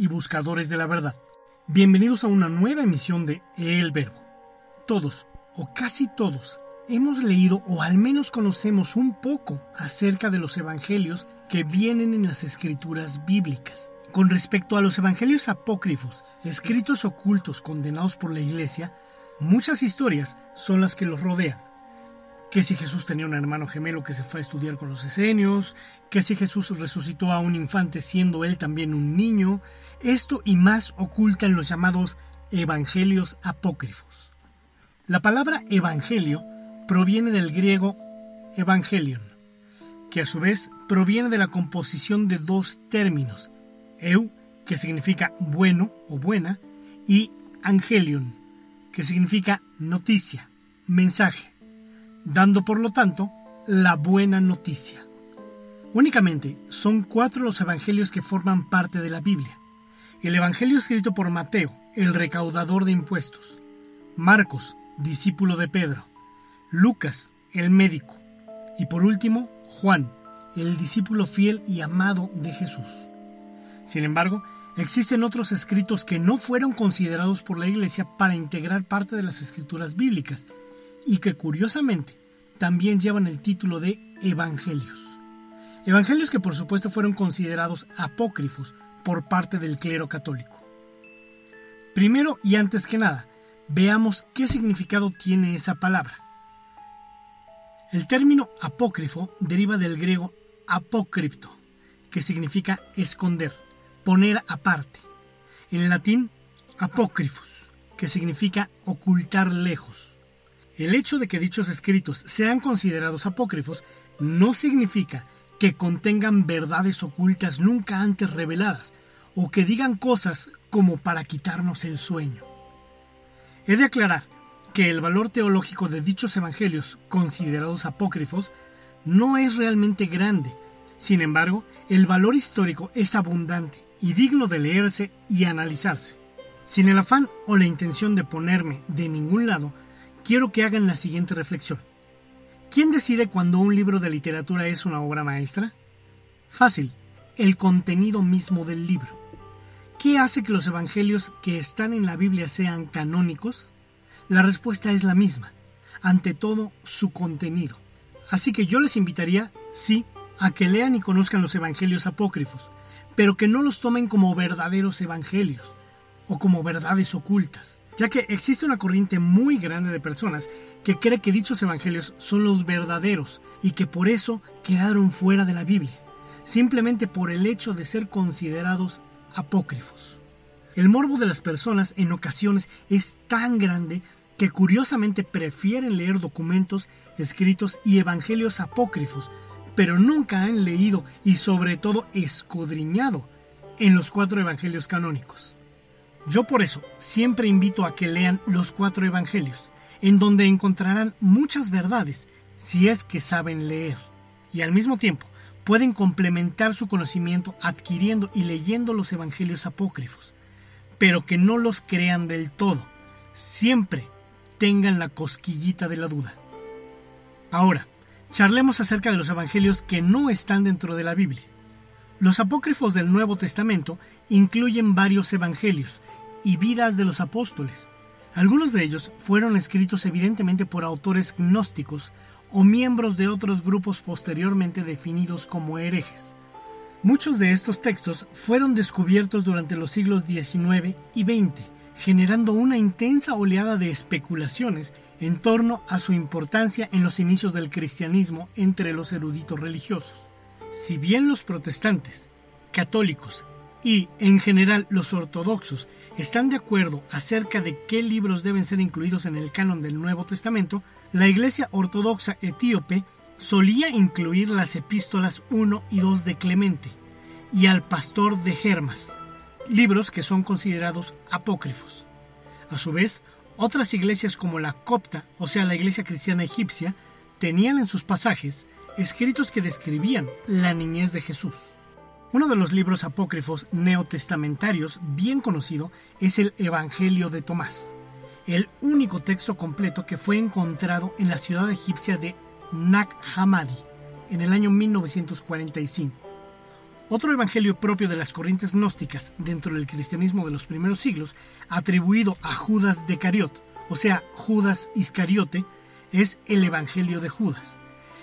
Y buscadores de la verdad. Bienvenidos a una nueva emisión de El Verbo. Todos, o casi todos, hemos leído o al menos conocemos un poco acerca de los evangelios que vienen en las escrituras bíblicas. Con respecto a los evangelios apócrifos, escritos ocultos condenados por la iglesia, muchas historias son las que los rodean que si Jesús tenía un hermano gemelo que se fue a estudiar con los esenios, que si Jesús resucitó a un infante siendo él también un niño, esto y más oculta en los llamados evangelios apócrifos. La palabra evangelio proviene del griego evangelion, que a su vez proviene de la composición de dos términos, eu, que significa bueno o buena, y angelion, que significa noticia, mensaje dando por lo tanto la buena noticia. Únicamente son cuatro los evangelios que forman parte de la Biblia. El evangelio escrito por Mateo, el recaudador de impuestos, Marcos, discípulo de Pedro, Lucas, el médico, y por último, Juan, el discípulo fiel y amado de Jesús. Sin embargo, existen otros escritos que no fueron considerados por la Iglesia para integrar parte de las escrituras bíblicas y que curiosamente también llevan el título de Evangelios. Evangelios que por supuesto fueron considerados apócrifos por parte del clero católico. Primero y antes que nada, veamos qué significado tiene esa palabra. El término apócrifo deriva del griego apócripto, que significa esconder, poner aparte. En latín, apócrifos, que significa ocultar lejos. El hecho de que dichos escritos sean considerados apócrifos no significa que contengan verdades ocultas nunca antes reveladas o que digan cosas como para quitarnos el sueño. He de aclarar que el valor teológico de dichos evangelios considerados apócrifos no es realmente grande. Sin embargo, el valor histórico es abundante y digno de leerse y analizarse. Sin el afán o la intención de ponerme de ningún lado, quiero que hagan la siguiente reflexión. ¿Quién decide cuando un libro de literatura es una obra maestra? Fácil, el contenido mismo del libro. ¿Qué hace que los evangelios que están en la Biblia sean canónicos? La respuesta es la misma. Ante todo, su contenido. Así que yo les invitaría, sí, a que lean y conozcan los evangelios apócrifos, pero que no los tomen como verdaderos evangelios o como verdades ocultas ya que existe una corriente muy grande de personas que cree que dichos evangelios son los verdaderos y que por eso quedaron fuera de la Biblia, simplemente por el hecho de ser considerados apócrifos. El morbo de las personas en ocasiones es tan grande que curiosamente prefieren leer documentos escritos y evangelios apócrifos, pero nunca han leído y sobre todo escudriñado en los cuatro evangelios canónicos. Yo por eso siempre invito a que lean los cuatro evangelios, en donde encontrarán muchas verdades si es que saben leer, y al mismo tiempo pueden complementar su conocimiento adquiriendo y leyendo los evangelios apócrifos, pero que no los crean del todo, siempre tengan la cosquillita de la duda. Ahora, charlemos acerca de los evangelios que no están dentro de la Biblia. Los apócrifos del Nuevo Testamento incluyen varios evangelios y vidas de los apóstoles. Algunos de ellos fueron escritos evidentemente por autores gnósticos o miembros de otros grupos posteriormente definidos como herejes. Muchos de estos textos fueron descubiertos durante los siglos XIX y XX, generando una intensa oleada de especulaciones en torno a su importancia en los inicios del cristianismo entre los eruditos religiosos. Si bien los protestantes, católicos y, en general, los ortodoxos están de acuerdo acerca de qué libros deben ser incluidos en el canon del Nuevo Testamento, la Iglesia Ortodoxa Etíope solía incluir las epístolas 1 y 2 de Clemente y al pastor de Hermas, libros que son considerados apócrifos. A su vez, otras iglesias como la copta, o sea, la iglesia cristiana egipcia, tenían en sus pasajes escritos que describían la niñez de Jesús. Uno de los libros apócrifos neotestamentarios bien conocido es el Evangelio de Tomás, el único texto completo que fue encontrado en la ciudad egipcia de Nag Hammadi en el año 1945. Otro evangelio propio de las corrientes gnósticas dentro del cristianismo de los primeros siglos, atribuido a Judas de Cariot, o sea, Judas Iscariote, es el Evangelio de Judas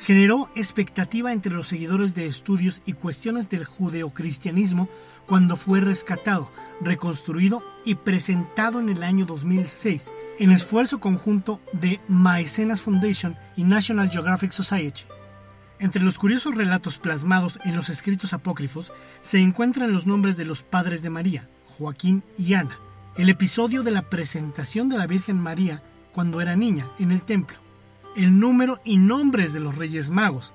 generó expectativa entre los seguidores de estudios y cuestiones del judeocristianismo cuando fue rescatado, reconstruido y presentado en el año 2006 en esfuerzo conjunto de Maecenas Foundation y National Geographic Society. Entre los curiosos relatos plasmados en los escritos apócrifos se encuentran los nombres de los padres de María, Joaquín y Ana, el episodio de la presentación de la Virgen María cuando era niña en el templo, el número y nombres de los Reyes Magos,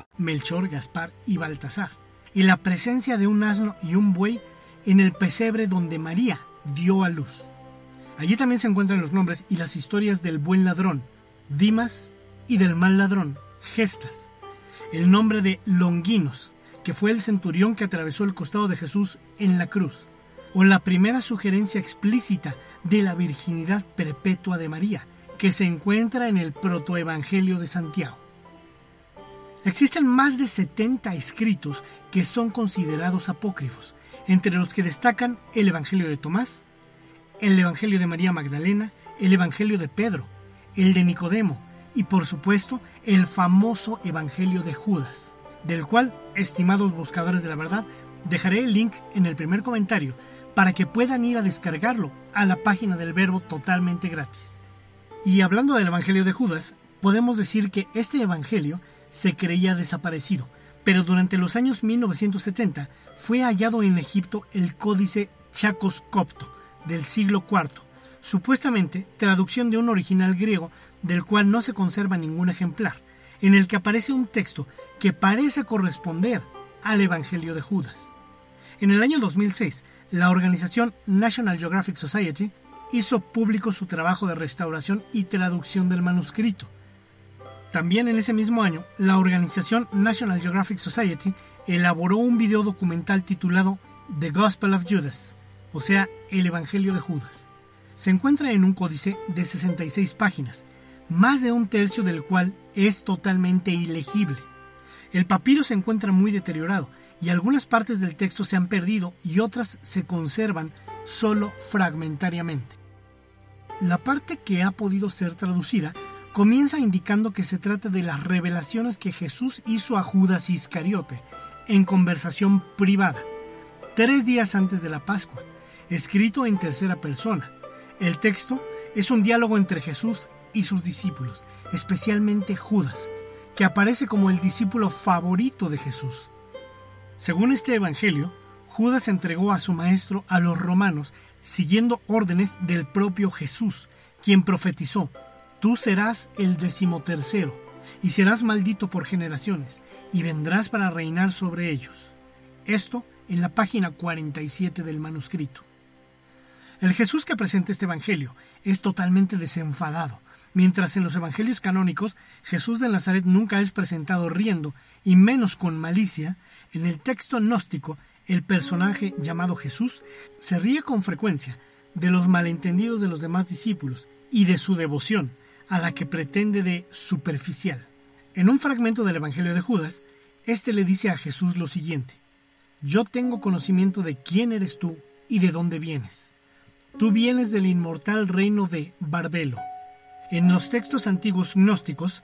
Melchor, Gaspar y Baltasar, y la presencia de un asno y un buey en el pesebre donde María dio a luz. Allí también se encuentran los nombres y las historias del buen ladrón, Dimas, y del mal ladrón, Gestas. El nombre de Longinos, que fue el centurión que atravesó el costado de Jesús en la cruz, o la primera sugerencia explícita de la virginidad perpetua de María, que se encuentra en el protoevangelio de Santiago. Existen más de 70 escritos que son considerados apócrifos, entre los que destacan el Evangelio de Tomás, el Evangelio de María Magdalena, el Evangelio de Pedro, el de Nicodemo y por supuesto el famoso Evangelio de Judas, del cual, estimados buscadores de la verdad, dejaré el link en el primer comentario para que puedan ir a descargarlo a la página del verbo totalmente gratis. Y hablando del Evangelio de Judas, podemos decir que este Evangelio se creía desaparecido, pero durante los años 1970 fue hallado en Egipto el códice Chacos Copto del siglo IV, supuestamente traducción de un original griego del cual no se conserva ningún ejemplar, en el que aparece un texto que parece corresponder al Evangelio de Judas. En el año 2006, la organización National Geographic Society hizo público su trabajo de restauración y traducción del manuscrito, también en ese mismo año, la organización National Geographic Society elaboró un video documental titulado The Gospel of Judas, o sea, el Evangelio de Judas. Se encuentra en un códice de 66 páginas, más de un tercio del cual es totalmente ilegible. El papiro se encuentra muy deteriorado y algunas partes del texto se han perdido y otras se conservan solo fragmentariamente. La parte que ha podido ser traducida comienza indicando que se trata de las revelaciones que Jesús hizo a Judas Iscariote en conversación privada, tres días antes de la Pascua, escrito en tercera persona. El texto es un diálogo entre Jesús y sus discípulos, especialmente Judas, que aparece como el discípulo favorito de Jesús. Según este Evangelio, Judas entregó a su maestro a los romanos siguiendo órdenes del propio Jesús, quien profetizó, Tú serás el decimotercero, y serás maldito por generaciones, y vendrás para reinar sobre ellos. Esto en la página 47 del manuscrito. El Jesús que presenta este Evangelio es totalmente desenfadado, mientras en los Evangelios canónicos Jesús de Nazaret nunca es presentado riendo, y menos con malicia, en el texto gnóstico el personaje llamado Jesús se ríe con frecuencia de los malentendidos de los demás discípulos y de su devoción, a la que pretende de superficial. En un fragmento del Evangelio de Judas, éste le dice a Jesús lo siguiente, Yo tengo conocimiento de quién eres tú y de dónde vienes. tú vienes del inmortal reino de Barbelo. En los textos antiguos gnósticos,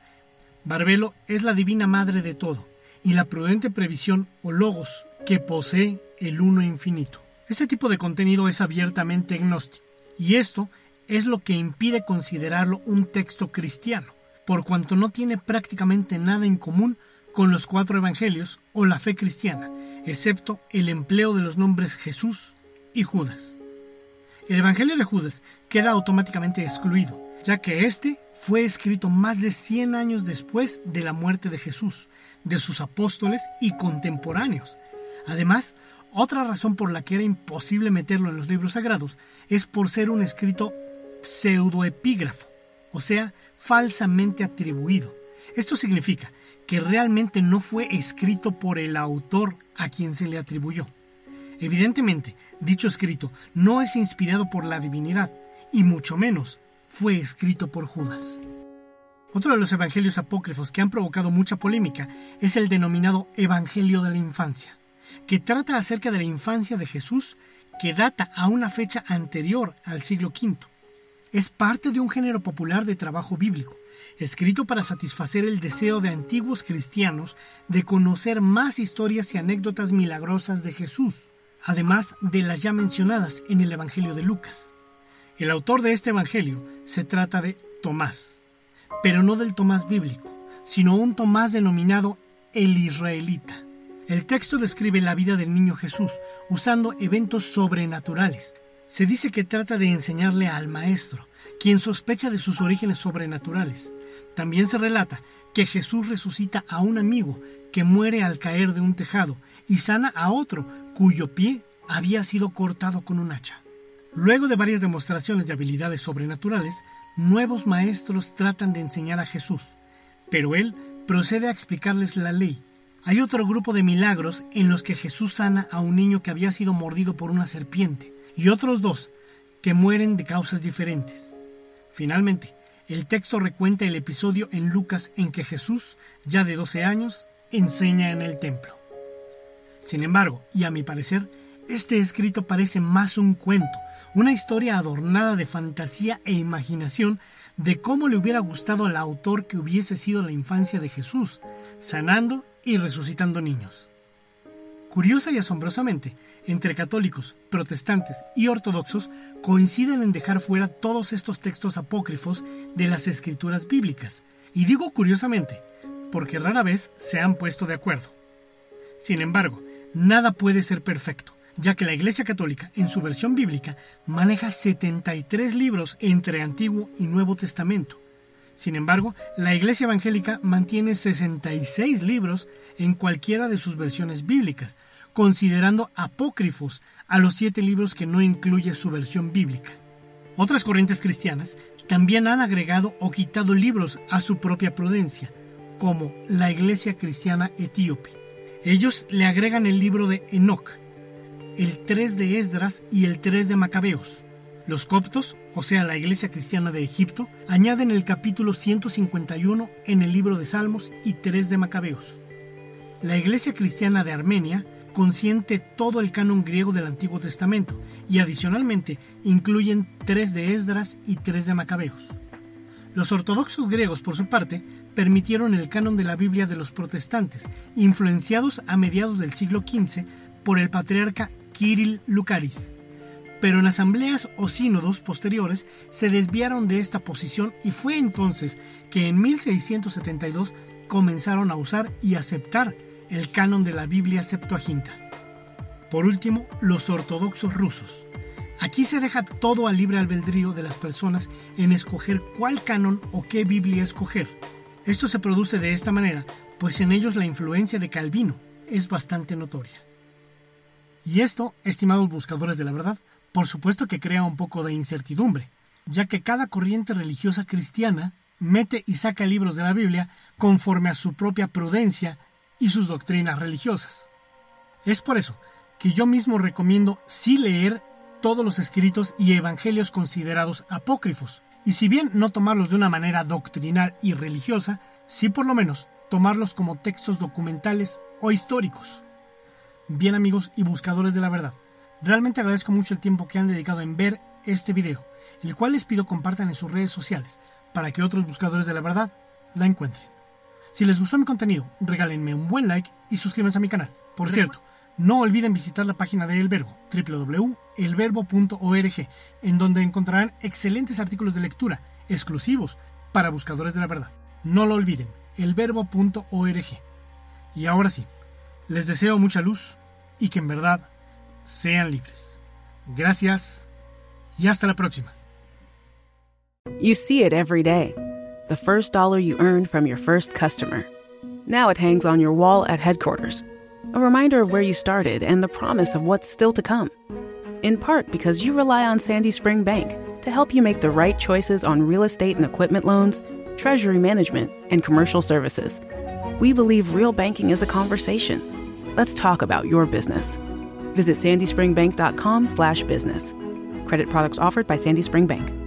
Barbelo es la divina madre de todo y la prudente previsión o logos que posee el uno infinito. Este tipo de contenido es abiertamente gnóstico y esto es lo que impide considerarlo un texto cristiano, por cuanto no tiene prácticamente nada en común con los cuatro evangelios o la fe cristiana, excepto el empleo de los nombres Jesús y Judas. El Evangelio de Judas queda automáticamente excluido, ya que este fue escrito más de 100 años después de la muerte de Jesús, de sus apóstoles y contemporáneos. Además, otra razón por la que era imposible meterlo en los libros sagrados es por ser un escrito pseudoepígrafo, o sea, falsamente atribuido. Esto significa que realmente no fue escrito por el autor a quien se le atribuyó. Evidentemente, dicho escrito no es inspirado por la divinidad, y mucho menos fue escrito por Judas. Otro de los evangelios apócrifos que han provocado mucha polémica es el denominado Evangelio de la Infancia, que trata acerca de la infancia de Jesús que data a una fecha anterior al siglo V. Es parte de un género popular de trabajo bíblico, escrito para satisfacer el deseo de antiguos cristianos de conocer más historias y anécdotas milagrosas de Jesús, además de las ya mencionadas en el Evangelio de Lucas. El autor de este Evangelio se trata de Tomás, pero no del Tomás bíblico, sino un Tomás denominado el Israelita. El texto describe la vida del niño Jesús usando eventos sobrenaturales. Se dice que trata de enseñarle al maestro, quien sospecha de sus orígenes sobrenaturales. También se relata que Jesús resucita a un amigo que muere al caer de un tejado y sana a otro cuyo pie había sido cortado con un hacha. Luego de varias demostraciones de habilidades sobrenaturales, nuevos maestros tratan de enseñar a Jesús, pero él procede a explicarles la ley hay otro grupo de milagros en los que Jesús sana a un niño que había sido mordido por una serpiente y otros dos que mueren de causas diferentes. Finalmente, el texto recuenta el episodio en Lucas en que Jesús, ya de 12 años, enseña en el templo. Sin embargo, y a mi parecer, este escrito parece más un cuento, una historia adornada de fantasía e imaginación de cómo le hubiera gustado al autor que hubiese sido la infancia de Jesús, sanando y resucitando niños. Curiosa y asombrosamente, entre católicos, protestantes y ortodoxos coinciden en dejar fuera todos estos textos apócrifos de las escrituras bíblicas. Y digo curiosamente, porque rara vez se han puesto de acuerdo. Sin embargo, nada puede ser perfecto, ya que la Iglesia Católica, en su versión bíblica, maneja 73 libros entre Antiguo y Nuevo Testamento, sin embargo, la Iglesia Evangélica mantiene 66 libros en cualquiera de sus versiones bíblicas, considerando apócrifos a los siete libros que no incluye su versión bíblica. Otras corrientes cristianas también han agregado o quitado libros a su propia prudencia, como la Iglesia Cristiana Etíope. Ellos le agregan el libro de Enoch, el 3 de Esdras y el 3 de Macabeos, los coptos, o sea, la Iglesia Cristiana de Egipto, añaden el capítulo 151 en el libro de Salmos y 3 de Macabeos. La Iglesia Cristiana de Armenia consiente todo el canon griego del Antiguo Testamento y adicionalmente incluyen 3 de Esdras y 3 de Macabeos. Los ortodoxos griegos, por su parte, permitieron el canon de la Biblia de los protestantes, influenciados a mediados del siglo XV por el patriarca Kirill Lucaris pero en asambleas o sínodos posteriores se desviaron de esta posición y fue entonces que en 1672 comenzaron a usar y aceptar el canon de la Biblia Septuaginta. Por último, los ortodoxos rusos. Aquí se deja todo al libre albedrío de las personas en escoger cuál canon o qué Biblia escoger. Esto se produce de esta manera, pues en ellos la influencia de Calvino es bastante notoria. Y esto, estimados buscadores de la verdad, por supuesto que crea un poco de incertidumbre, ya que cada corriente religiosa cristiana mete y saca libros de la Biblia conforme a su propia prudencia y sus doctrinas religiosas. Es por eso que yo mismo recomiendo sí leer todos los escritos y evangelios considerados apócrifos, y si bien no tomarlos de una manera doctrinal y religiosa, sí por lo menos tomarlos como textos documentales o históricos. Bien amigos y buscadores de la verdad, Realmente agradezco mucho el tiempo que han dedicado en ver, este video, el cual les pido compartan en sus redes sociales para que otros buscadores de la verdad la encuentren. Si les gustó mi contenido, regálenme un buen like y suscríbanse a mi canal. Por cierto, no olviden visitar la página de El Verbo, www.elverbo.org, en donde encontrarán excelentes artículos de lectura exclusivos para buscadores de la verdad. No lo olviden, elverbo.org. Y ahora sí, les deseo mucha luz y que en verdad sean libres. Gracias y hasta la próxima. You see it every day. The first dollar you earned from your first customer. Now it hangs on your wall at headquarters. A reminder of where you started and the promise of what's still to come. In part because you rely on Sandy Spring Bank to help you make the right choices on real estate and equipment loans, treasury management, and commercial services. We believe real banking is a conversation. Let's talk about your business. Visit sandyspringbank.com slash business. Credit products offered by Sandy Spring Bank.